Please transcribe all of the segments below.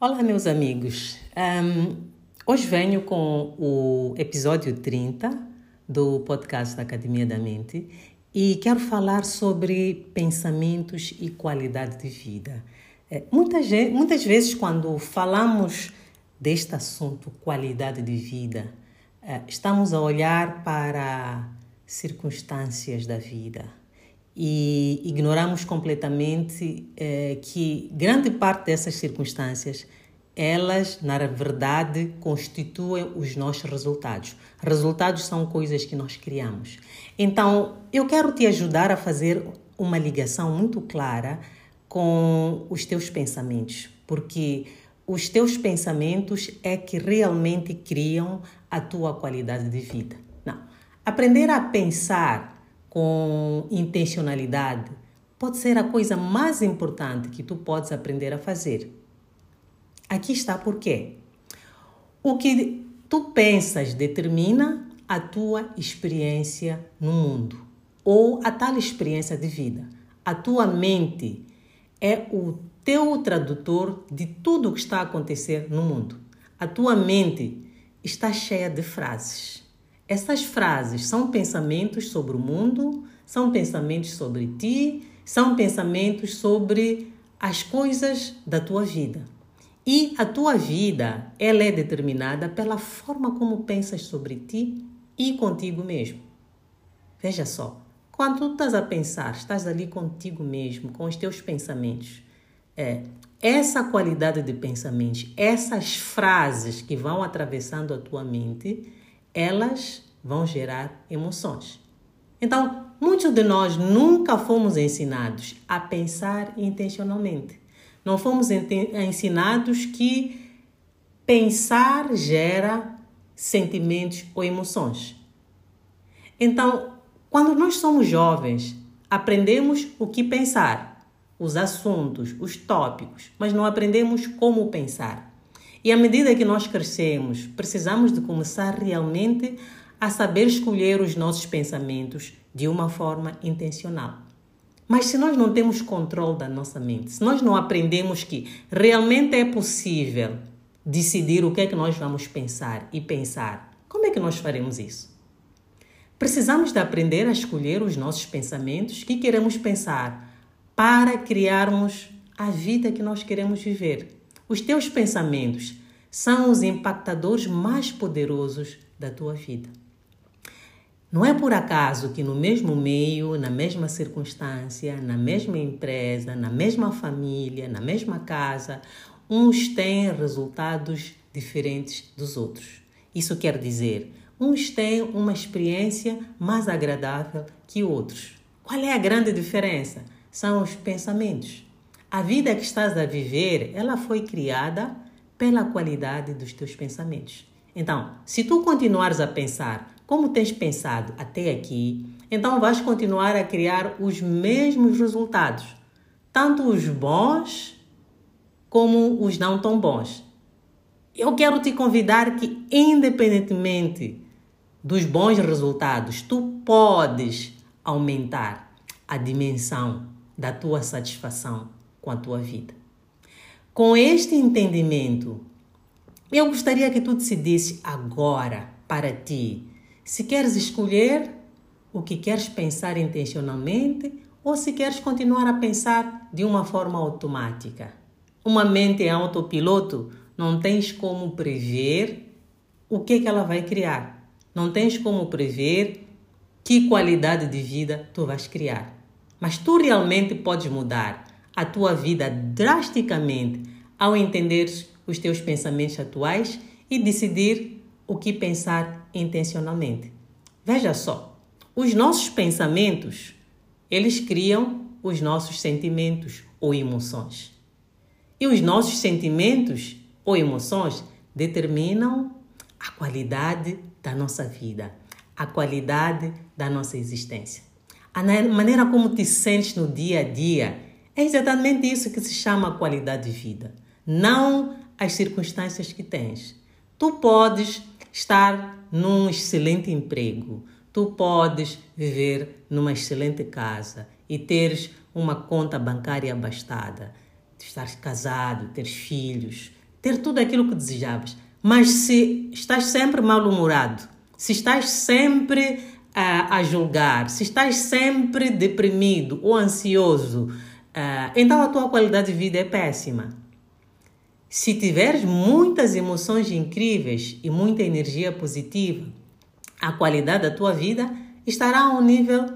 Olá, meus amigos. Um, hoje venho com o episódio 30 do podcast da Academia da Mente e quero falar sobre pensamentos e qualidade de vida. É, muitas, vezes, quando falamos deste assunto, qualidade de vida, é, estamos a olhar para circunstâncias da vida e ignoramos completamente é, que grande parte dessas circunstâncias elas, na verdade, constituem os nossos resultados. Resultados são coisas que nós criamos. Então, eu quero te ajudar a fazer uma ligação muito clara com os teus pensamentos, porque os teus pensamentos é que realmente criam a tua qualidade de vida. Não. Aprender a pensar com intencionalidade pode ser a coisa mais importante que tu podes aprender a fazer. Aqui está por quê. O que tu pensas determina a tua experiência no mundo ou a tal experiência de vida. A tua mente é o teu tradutor de tudo o que está a acontecer no mundo. A tua mente está cheia de frases. Essas frases são pensamentos sobre o mundo, são pensamentos sobre ti, são pensamentos sobre as coisas da tua vida. E a tua vida, ela é determinada pela forma como pensas sobre ti e contigo mesmo. Veja só, quando tu estás a pensar, estás ali contigo mesmo, com os teus pensamentos. É, essa qualidade de pensamentos, essas frases que vão atravessando a tua mente, elas vão gerar emoções. Então, muitos de nós nunca fomos ensinados a pensar intencionalmente. Não fomos ensinados que pensar gera sentimentos ou emoções. Então, quando nós somos jovens, aprendemos o que pensar, os assuntos, os tópicos, mas não aprendemos como pensar. E à medida que nós crescemos, precisamos de começar realmente a saber escolher os nossos pensamentos de uma forma intencional. Mas se nós não temos controle da nossa mente, se nós não aprendemos que realmente é possível decidir o que é que nós vamos pensar e pensar, como é que nós faremos isso? Precisamos de aprender a escolher os nossos pensamentos que queremos pensar para criarmos a vida que nós queremos viver. Os teus pensamentos são os impactadores mais poderosos da tua vida. Não é por acaso que no mesmo meio, na mesma circunstância, na mesma empresa, na mesma família, na mesma casa, uns têm resultados diferentes dos outros. Isso quer dizer, uns têm uma experiência mais agradável que outros. Qual é a grande diferença? São os pensamentos. A vida que estás a viver, ela foi criada pela qualidade dos teus pensamentos. Então, se tu continuares a pensar como tens pensado até aqui, então vais continuar a criar os mesmos resultados, tanto os bons como os não tão bons. Eu quero te convidar que, independentemente dos bons resultados, tu podes aumentar a dimensão da tua satisfação com a tua vida. Com este entendimento, eu gostaria que tu decidisse agora para ti se queres escolher o que queres pensar intencionalmente ou se queres continuar a pensar de uma forma automática. Uma mente em autopiloto não tens como prever o que, é que ela vai criar. Não tens como prever que qualidade de vida tu vais criar. Mas tu realmente podes mudar a tua vida drasticamente ao entender os teus pensamentos atuais e decidir o que pensar intencionalmente. Veja só, os nossos pensamentos, eles criam os nossos sentimentos ou emoções. E os nossos sentimentos ou emoções determinam a qualidade da nossa vida, a qualidade da nossa existência. A maneira como te sentes no dia a dia é exatamente isso que se chama qualidade de vida, não as circunstâncias que tens. Tu podes estar num excelente emprego, tu podes viver numa excelente casa e teres uma conta bancária abastada, estar casado, ter filhos, ter tudo aquilo que desejavas. Mas se estás sempre mal-humorado, se estás sempre a, a julgar, se estás sempre deprimido ou ansioso, uh, então a tua qualidade de vida é péssima. Se tiveres muitas emoções incríveis e muita energia positiva, a qualidade da tua vida estará a um nível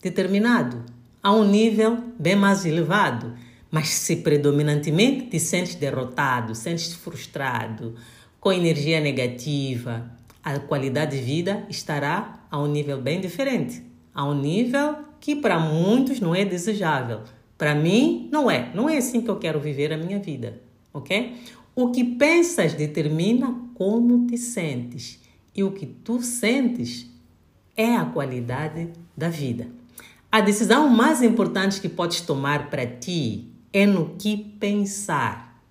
determinado, a um nível bem mais elevado. Mas se predominantemente te sentes derrotado, sentes frustrado, com energia negativa, a qualidade de vida estará a um nível bem diferente, a um nível que para muitos não é desejável. Para mim, não é. Não é assim que eu quero viver a minha vida, ok? O que pensas determina como te sentes e o que tu sentes é a qualidade da vida. A decisão mais importante que podes tomar para ti é no que pensar.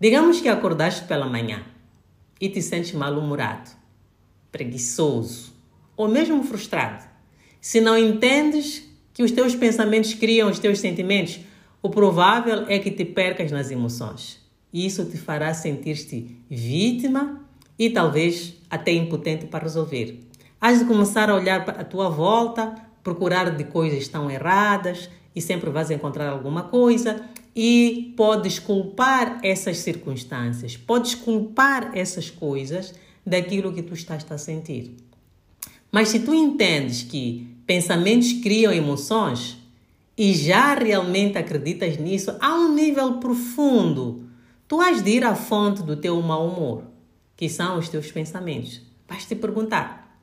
Digamos que acordaste pela manhã e te sentes mal-humorado, preguiçoso ou mesmo frustrado. Se não entendes que os teus pensamentos criam os teus sentimentos, o provável é que te percas nas emoções. Isso te fará sentir-te vítima e talvez até impotente para resolver. Has de começar a olhar para a tua volta, procurar de coisas estão erradas e sempre vais encontrar alguma coisa e podes culpar essas circunstâncias, podes culpar essas coisas daquilo que tu estás a sentir. Mas se tu entendes que pensamentos criam emoções e já realmente acreditas nisso a um nível profundo, tu has de ir à fonte do teu mau humor, que são os teus pensamentos. Vais te perguntar: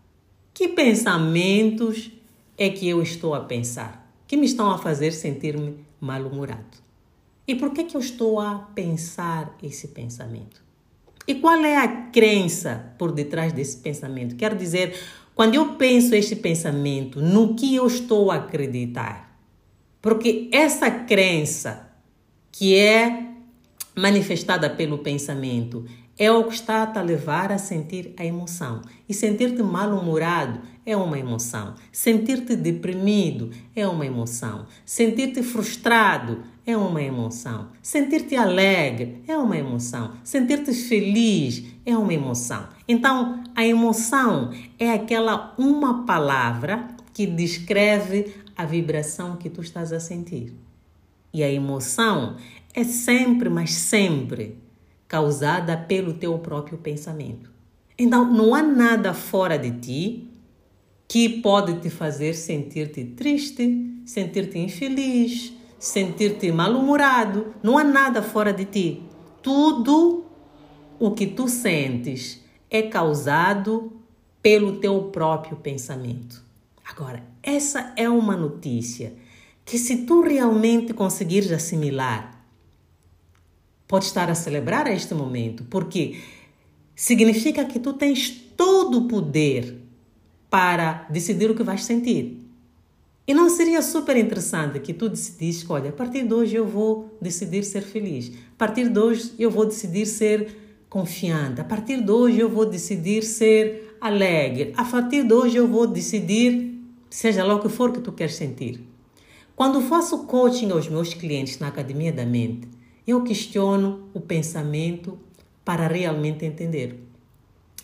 que pensamentos é que eu estou a pensar? Que me estão a fazer sentir-me mal-humorado? E por que, que eu estou a pensar esse pensamento? E qual é a crença por detrás desse pensamento? Quero dizer, quando eu penso este pensamento, no que eu estou a acreditar? Porque essa crença que é manifestada pelo pensamento é o que está a te levar a sentir a emoção. E sentir-te mal-humorado é uma emoção. Sentir-te deprimido é uma emoção. Sentir-te frustrado é uma emoção. Sentir-te alegre é uma emoção. Sentir-te feliz é uma emoção. Então, a emoção é aquela uma palavra que descreve a vibração que tu estás a sentir. E a emoção é sempre, mas sempre causada pelo teu próprio pensamento. Então, não há nada fora de ti que pode te fazer sentir-te triste, sentir-te infeliz, sentir-te mal-humorado. Não há nada fora de ti. Tudo o que tu sentes é causado pelo teu próprio pensamento. Agora, essa é uma notícia que, se tu realmente conseguires assimilar, pode estar a celebrar este momento, porque significa que tu tens todo o poder para decidir o que vais sentir. E não seria super interessante que tu decidisse, olha, a partir de hoje eu vou decidir ser feliz. A partir de hoje eu vou decidir ser confiante. A partir de hoje eu vou decidir ser alegre. A partir de hoje eu vou decidir, seja lá o que for que tu queres sentir. Quando faço coaching aos meus clientes na Academia da Mente, eu questiono o pensamento para realmente entender.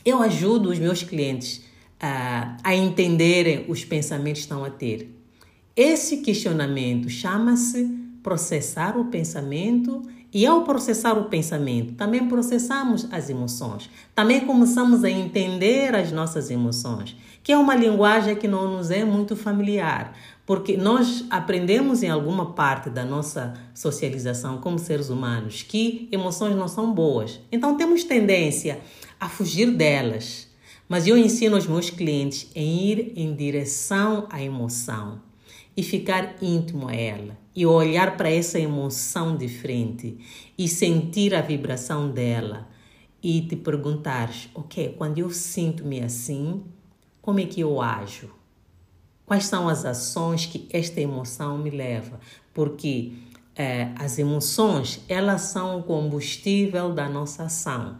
Eu ajudo os meus clientes uh, a entenderem os pensamentos que estão a ter. Esse questionamento chama-se processar o pensamento e ao processar o pensamento, também processamos as emoções. Também começamos a entender as nossas emoções, que é uma linguagem que não nos é muito familiar. Porque nós aprendemos em alguma parte da nossa socialização como seres humanos que emoções não são boas. Então temos tendência a fugir delas. Mas eu ensino os meus clientes a ir em direção à emoção. e ficar íntimo a ela e olhar para essa emoção de frente e sentir a vibração dela e te perguntares, ok, quando eu sinto-me assim, como é que eu ajo? Quais são as ações que esta emoção me leva? Porque é, as emoções, elas são o combustível da nossa ação.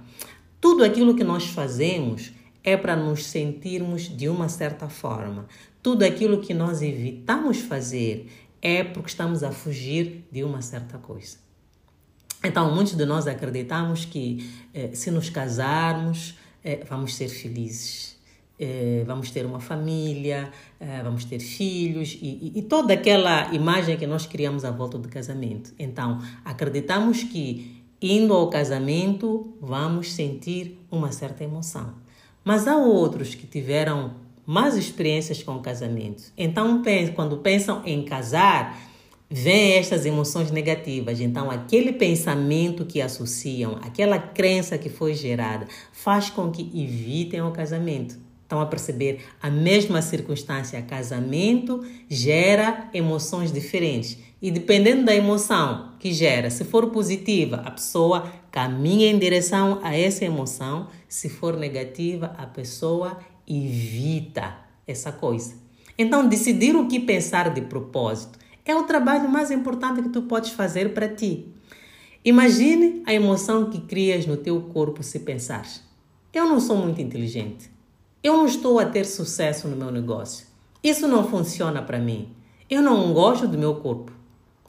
Tudo aquilo que nós fazemos é para nos sentirmos de uma certa forma. Tudo aquilo que nós evitamos fazer é porque estamos a fugir de uma certa coisa. Então, muitos de nós acreditamos que eh, se nos casarmos, eh, vamos ser felizes. Eh, vamos ter uma família, eh, vamos ter filhos e, e, e, toda aquela imagem que nós criamos à volta do casamento. Então, acreditamos que indo ao casamento vamos sentir uma certa emoção. Mas há outros que tiveram mais experiências com o casamento. Então, quando pensam em casar, vêm estas emoções negativas. Então, aquele pensamento que associam, aquela crença que foi gerada, faz com que evitem o casamento. Estão a perceber? A mesma circunstância, casamento, gera emoções diferentes. E dependendo da emoção que gera, se for positiva, a pessoa caminha em direção a essa emoção. Se for negativa, a pessoa evita essa coisa. Então, decidir o que pensar de propósito é o trabalho mais importante que tu podes fazer para ti. Imagine a emoção que crias no teu corpo se pensares: eu não sou muito inteligente. Eu não estou a ter sucesso no meu negócio. Isso não funciona para mim. Eu não gosto do meu corpo.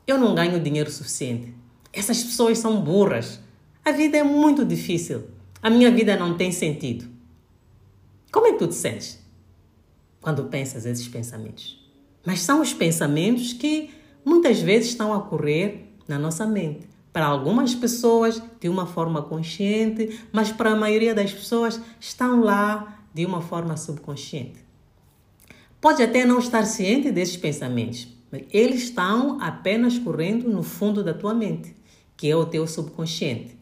Eu não ganho dinheiro suficiente. Essas pessoas são burras. A vida é muito difícil. A minha vida não tem sentido. Como é que tu te sentes quando pensas esses pensamentos? Mas são os pensamentos que muitas vezes estão a correr na nossa mente. Para algumas pessoas, de uma forma consciente, mas para a maioria das pessoas, estão lá de uma forma subconsciente. Pode até não estar ciente desses pensamentos, mas eles estão apenas correndo no fundo da tua mente, que é o teu subconsciente.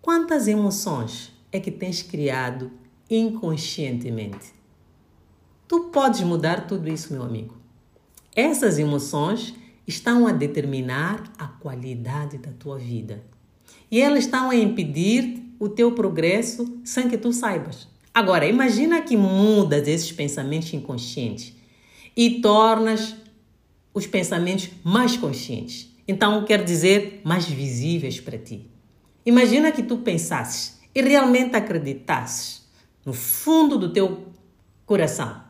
Quantas emoções é que tens criado inconscientemente? Tu podes mudar tudo isso, meu amigo. Essas emoções estão a determinar a qualidade da tua vida. E elas estão a impedir o teu progresso sem que tu saibas. Agora, imagina que mudas esses pensamentos inconscientes e tornas os pensamentos mais conscientes. Então, quer dizer, mais visíveis para ti. Imagina que tu pensasses e realmente acreditasses no fundo do teu coração: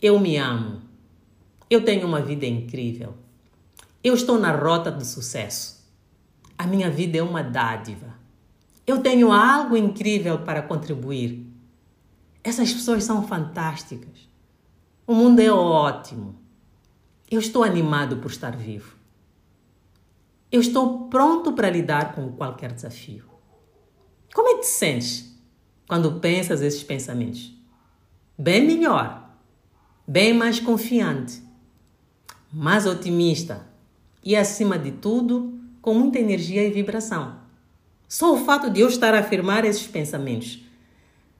eu me amo, eu tenho uma vida incrível, eu estou na rota do sucesso, a minha vida é uma dádiva, eu tenho algo incrível para contribuir essas pessoas são fantásticas. O mundo é ótimo. Eu estou animado por estar vivo. Eu estou pronto para lidar com qualquer desafio. Como é que te sentes quando pensas esses pensamentos? Bem melhor, bem mais confiante, mais otimista e, acima de tudo, com muita energia e vibração. Só o fato de eu estar a afirmar esses pensamentos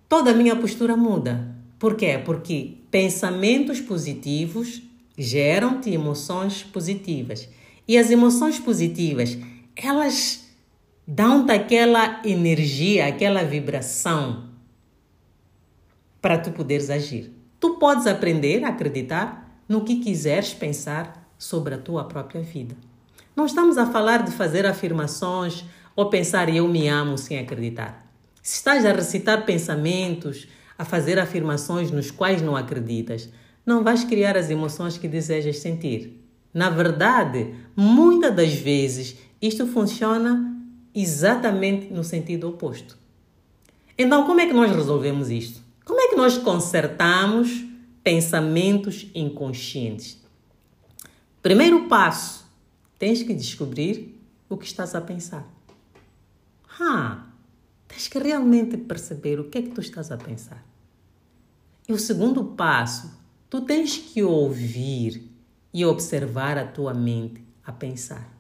toda a minha postura muda. Por quê? Porque pensamentos positivos geram-te emoções positivas. E as emoções positivas, elas dão-te aquela energia, aquela vibração para tu poderes agir. Tu podes aprender a acreditar no que quiseres pensar sobre a tua própria vida. Não estamos a falar de fazer afirmações ou pensar eu me amo sem acreditar. Se estás a recitar pensamentos, a fazer afirmações nos quais não acreditas, não vais criar as emoções que desejas sentir. Na verdade, muitas das vezes isto funciona exatamente no sentido oposto. Então, como é que nós resolvemos isto? Como é que nós consertamos pensamentos inconscientes? Primeiro passo, tens que descobrir o que estás a pensar. Ah, Tens que realmente perceber o que é que tu estás a pensar. E o segundo passo, tu tens que ouvir e observar a tua mente a pensar.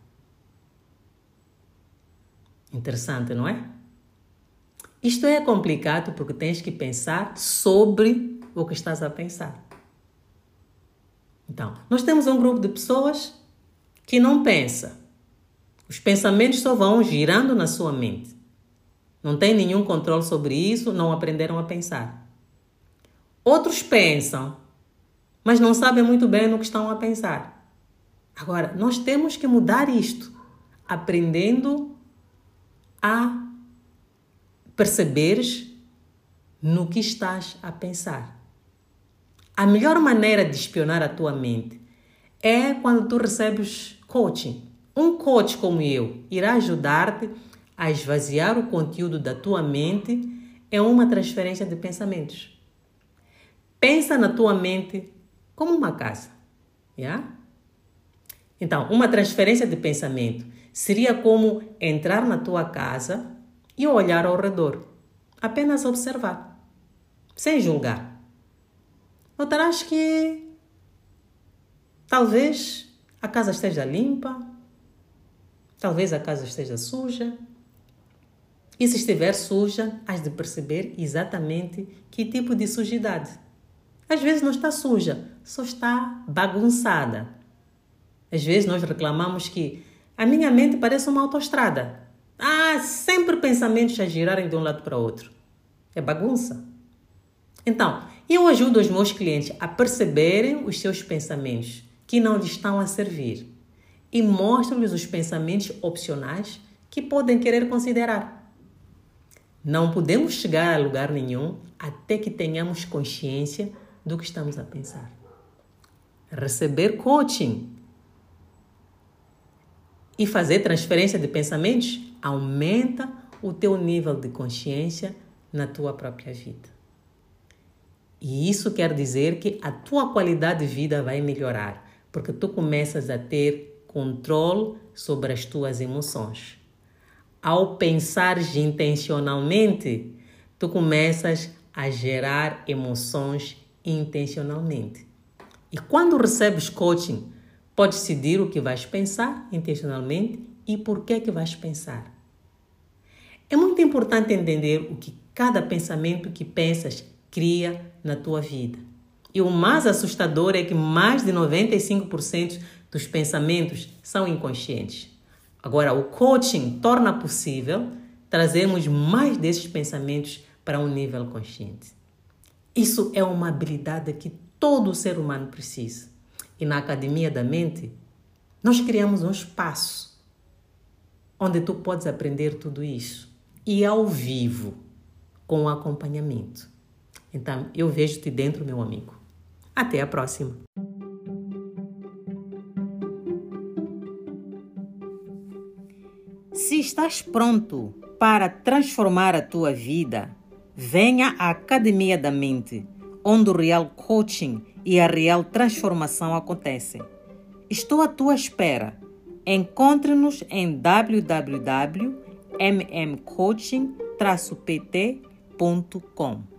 Interessante, não é? Isto é complicado porque tens que pensar sobre o que estás a pensar. Então, nós temos um grupo de pessoas que não pensa. Os pensamentos só vão girando na sua mente. Não tem nenhum controle sobre isso, não aprenderam a pensar. Outros pensam, mas não sabem muito bem no que estão a pensar. Agora, nós temos que mudar isto, aprendendo a perceberes no que estás a pensar. A melhor maneira de espionar a tua mente é quando tu recebes coaching. Um coach como eu irá ajudar-te a esvaziar o conteúdo da tua mente em uma transferência de pensamentos. Pensa na tua mente como uma casa. Yeah? Então, uma transferência de pensamento seria como entrar na tua casa e olhar ao redor. Apenas observar, sem julgar. Notarás que talvez a casa esteja limpa, talvez a casa esteja suja. E se estiver suja, has de perceber exatamente que tipo de sujidade. Às vezes não está suja, só está bagunçada. Às vezes nós reclamamos que a minha mente parece uma autoestrada. Ah, sempre pensamentos a girarem de um lado para o outro. É bagunça. Então, eu ajudo os meus clientes a perceberem os seus pensamentos que não lhes estão a servir e mostro-lhes os pensamentos opcionais que podem querer considerar. Não podemos chegar a lugar nenhum até que tenhamos consciência do que estamos a pensar. Receber coaching e fazer transferência de pensamentos aumenta o teu nível de consciência na tua própria vida. E isso quer dizer que a tua qualidade de vida vai melhorar, porque tu começas a ter controle sobre as tuas emoções. Ao pensar intencionalmente, tu começas a gerar emoções intencionalmente. E quando recebes coaching, podes decidir o que vais pensar intencionalmente e por que que vais pensar. É muito importante entender o que cada pensamento que pensas cria na tua vida. E o mais assustador é que mais de 95% dos pensamentos são inconscientes. Agora, o coaching torna possível trazermos mais desses pensamentos para um nível consciente. Isso é uma habilidade que todo ser humano precisa. E na Academia da Mente, nós criamos um espaço onde tu podes aprender tudo isso e ao vivo, com acompanhamento. Então, eu vejo-te dentro, meu amigo. Até a próxima! Se estás pronto para transformar a tua vida, venha à Academia da Mente, onde o real coaching e a real transformação acontecem. Estou à tua espera. Encontre-nos em www mmcoaching-pt.com.